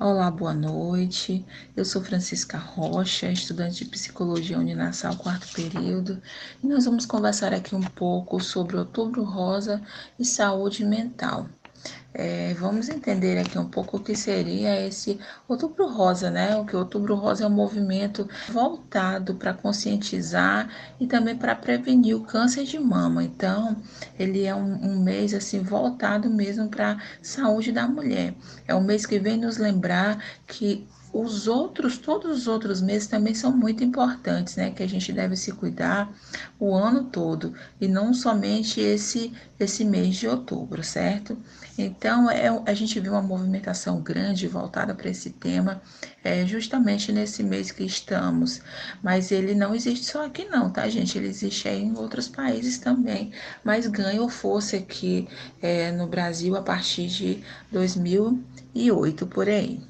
Olá, boa noite. Eu sou Francisca Rocha, estudante de Psicologia Uninasal, quarto período, e nós vamos conversar aqui um pouco sobre Outubro Rosa e saúde mental. É, vamos entender aqui um pouco o que seria esse Outubro Rosa, né? O que Outubro Rosa é um movimento voltado para conscientizar e também para prevenir o câncer de mama. Então, ele é um, um mês assim voltado mesmo para a saúde da mulher. É um mês que vem nos lembrar que os outros, todos os outros meses também são muito importantes, né? Que a gente deve se cuidar o ano todo e não somente esse esse mês de outubro, certo? Então, é, a gente viu uma movimentação grande voltada para esse tema, é, justamente nesse mês que estamos. Mas ele não existe só aqui, não, tá, gente? Ele existe aí em outros países também, mas ganhou força aqui é, no Brasil a partir de 2008, por aí.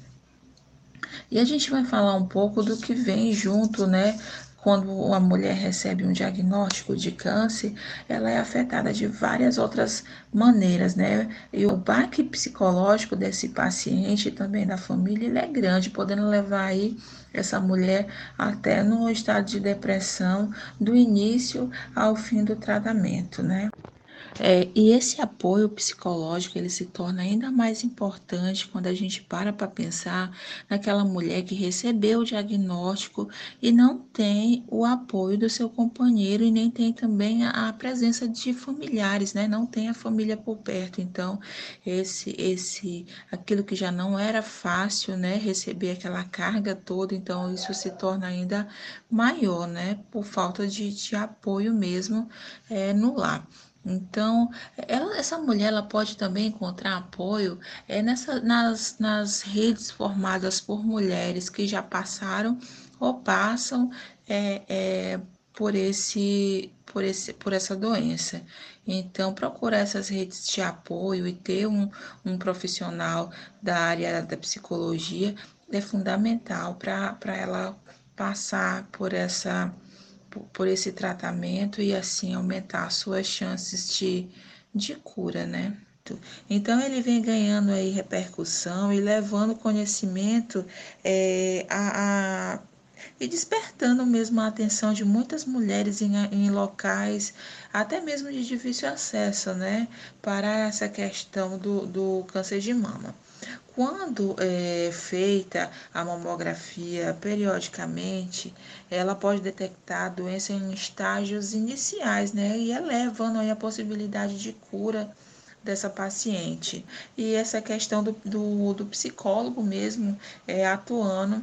E a gente vai falar um pouco do que vem junto, né? Quando uma mulher recebe um diagnóstico de câncer, ela é afetada de várias outras maneiras, né? E o baque psicológico desse paciente também da família, ele é grande, podendo levar aí essa mulher até no estado de depressão do início ao fim do tratamento, né? É, e esse apoio psicológico ele se torna ainda mais importante quando a gente para para pensar naquela mulher que recebeu o diagnóstico e não tem o apoio do seu companheiro e nem tem também a, a presença de familiares, né? Não tem a família por perto. Então, esse, esse, aquilo que já não era fácil, né? Receber aquela carga toda, então isso se torna ainda maior, né? Por falta de, de apoio mesmo é, no lar. Então, ela, essa mulher ela pode também encontrar apoio é, nessa, nas, nas redes formadas por mulheres que já passaram ou passam é, é, por, esse, por, esse, por essa doença. Então, procurar essas redes de apoio e ter um, um profissional da área da psicologia é fundamental para ela passar por essa por esse tratamento e assim aumentar as suas chances de, de cura, né? Então ele vem ganhando aí repercussão e levando conhecimento é, a, a, e despertando mesmo a atenção de muitas mulheres em, em locais até mesmo de difícil acesso, né? Para essa questão do, do câncer de mama. Quando é feita a mamografia periodicamente, ela pode detectar a doença em estágios iniciais, né? E elevando aí a possibilidade de cura dessa paciente. E essa questão do, do, do psicólogo mesmo é, atuando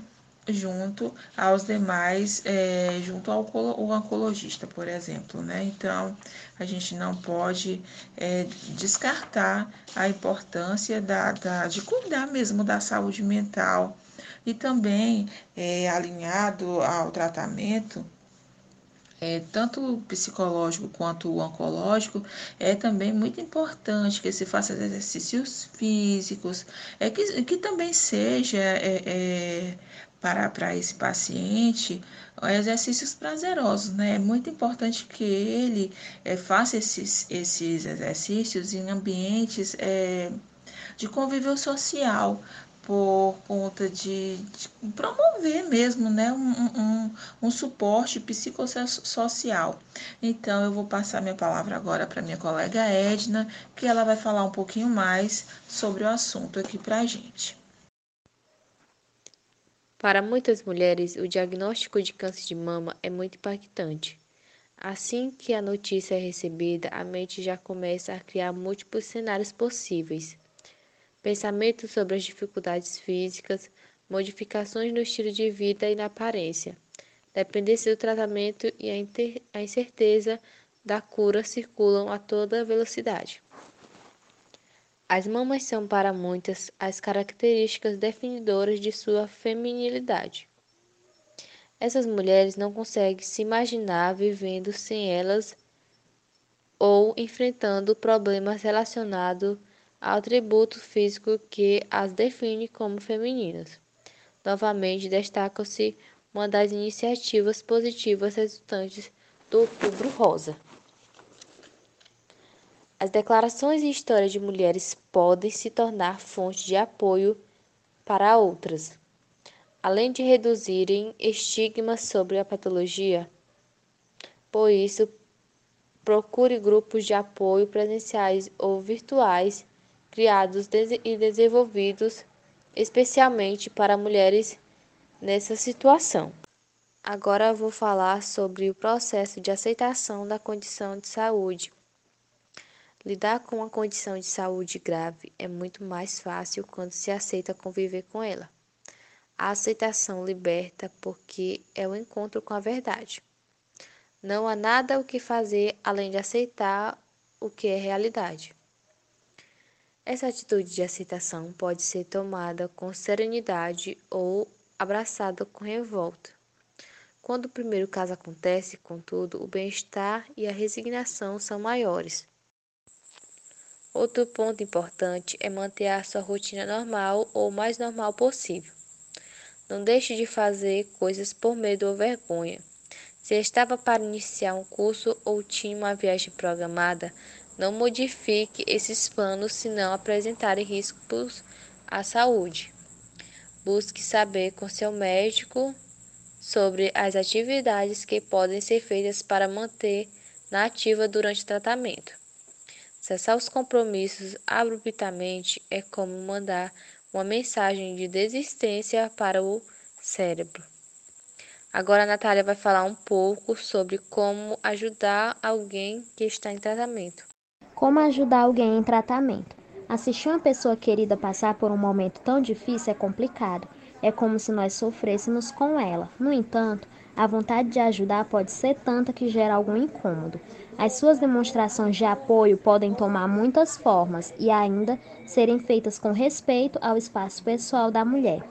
junto aos demais, é, junto ao oncologista, por exemplo, né? Então, a gente não pode é, descartar a importância da, da, de cuidar mesmo da saúde mental e também é, alinhado ao tratamento, é, tanto psicológico quanto oncológico, é também muito importante que se faça exercícios físicos, é que, que também seja é, é, para, esse paciente exercícios prazerosos, né? É muito importante que ele é, faça esses, esses exercícios em ambientes é, de convívio social, por conta de, de, promover mesmo né, um, um, um suporte psicossocial. Então, eu vou passar minha palavra agora para minha colega Edna, que ela vai falar um pouquinho mais sobre o assunto aqui para a gente. Para muitas mulheres, o diagnóstico de câncer de mama é muito impactante. Assim que a notícia é recebida, a mente já começa a criar múltiplos cenários possíveis. Pensamentos sobre as dificuldades físicas, modificações no estilo de vida e na aparência, dependência do tratamento e a incerteza da cura circulam a toda velocidade. As mamas são para muitas as características definidoras de sua feminilidade. Essas mulheres não conseguem se imaginar vivendo sem elas ou enfrentando problemas relacionados ao atributo físico que as define como femininas. Novamente, destaca-se uma das iniciativas positivas resultantes do Outubro Rosa. As declarações e histórias de mulheres podem se tornar fonte de apoio para outras. Além de reduzirem estigmas sobre a patologia, por isso, procure grupos de apoio presenciais ou virtuais criados e desenvolvidos especialmente para mulheres nessa situação. Agora vou falar sobre o processo de aceitação da condição de saúde. Lidar com uma condição de saúde grave é muito mais fácil quando se aceita conviver com ela. A aceitação liberta porque é o encontro com a verdade. Não há nada o que fazer além de aceitar o que é realidade. Essa atitude de aceitação pode ser tomada com serenidade ou abraçada com revolta. Quando o primeiro caso acontece, contudo, o bem-estar e a resignação são maiores. Outro ponto importante é manter a sua rotina normal ou mais normal possível. Não deixe de fazer coisas por medo ou vergonha. Se estava para iniciar um curso ou tinha uma viagem programada, não modifique esses planos se não apresentarem riscos à saúde. Busque saber com seu médico sobre as atividades que podem ser feitas para manter na ativa durante o tratamento. Cessar os compromissos abruptamente é como mandar uma mensagem de desistência para o cérebro. Agora a Natália vai falar um pouco sobre como ajudar alguém que está em tratamento. Como ajudar alguém em tratamento? Assistir uma pessoa querida passar por um momento tão difícil é complicado. É como se nós sofrêssemos com ela. No entanto, a vontade de ajudar pode ser tanta que gera algum incômodo. As suas demonstrações de apoio podem tomar muitas formas e ainda serem feitas com respeito ao espaço pessoal da mulher.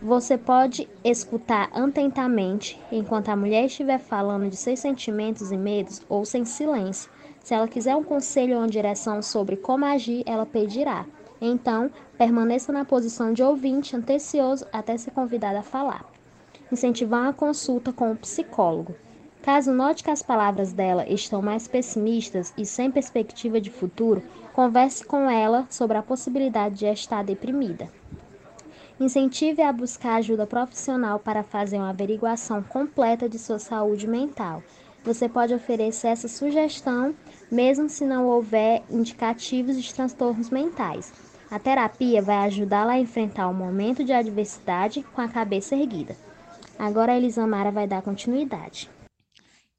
Você pode escutar atentamente enquanto a mulher estiver falando de seus sentimentos e medos ou sem silêncio. Se ela quiser um conselho ou uma direção sobre como agir, ela pedirá. Então, permaneça na posição de ouvinte antecioso até ser convidada a falar. Incentivar uma consulta com o psicólogo. Caso note que as palavras dela estão mais pessimistas e sem perspectiva de futuro, converse com ela sobre a possibilidade de estar deprimida. Incentive a buscar ajuda profissional para fazer uma averiguação completa de sua saúde mental. Você pode oferecer essa sugestão mesmo se não houver indicativos de transtornos mentais. A terapia vai ajudá-la a enfrentar o momento de adversidade com a cabeça erguida. Agora a Elisamara vai dar continuidade.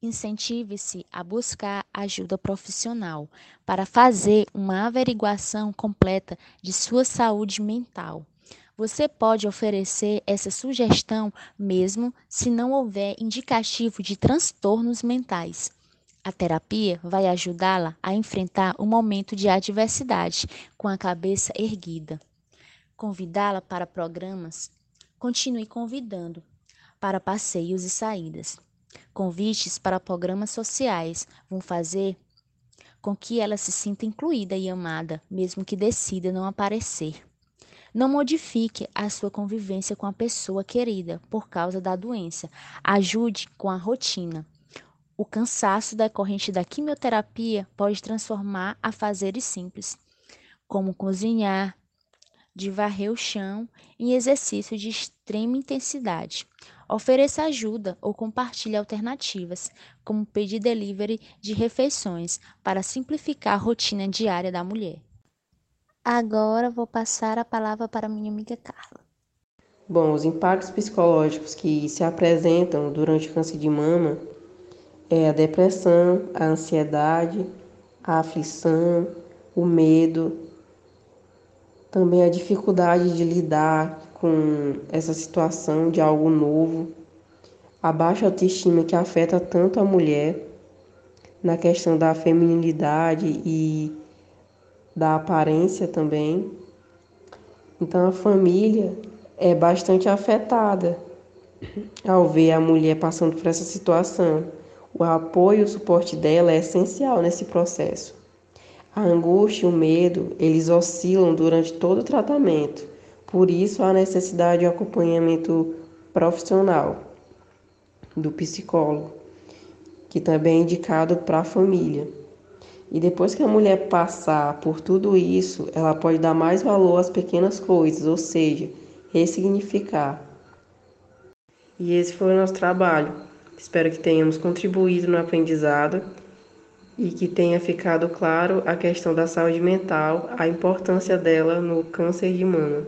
Incentive-se a buscar ajuda profissional para fazer uma averiguação completa de sua saúde mental. Você pode oferecer essa sugestão mesmo se não houver indicativo de transtornos mentais. A terapia vai ajudá-la a enfrentar o momento de adversidade com a cabeça erguida. Convidá-la para programas? Continue convidando para passeios e saídas. Convites para programas sociais vão fazer com que ela se sinta incluída e amada, mesmo que decida não aparecer. Não modifique a sua convivência com a pessoa querida por causa da doença. Ajude com a rotina. O cansaço decorrente da quimioterapia pode transformar a fazeres simples, como cozinhar, de varrer o chão em exercício de extrema intensidade. Ofereça ajuda ou compartilhe alternativas, como pedir delivery de refeições, para simplificar a rotina diária da mulher. Agora vou passar a palavra para minha amiga Carla. Bom, os impactos psicológicos que se apresentam durante o câncer de mama é a depressão, a ansiedade, a aflição, o medo, também a dificuldade de lidar com essa situação de algo novo, a baixa autoestima que afeta tanto a mulher na questão da feminilidade e da aparência também. Então a família é bastante afetada ao ver a mulher passando por essa situação. O apoio e o suporte dela é essencial nesse processo. A angústia e o medo, eles oscilam durante todo o tratamento. Por isso há necessidade de acompanhamento profissional do psicólogo, que também é indicado para a família. E depois que a mulher passar por tudo isso, ela pode dar mais valor às pequenas coisas, ou seja, ressignificar. E esse foi o nosso trabalho. Espero que tenhamos contribuído no aprendizado e que tenha ficado claro a questão da saúde mental, a importância dela no câncer de mama.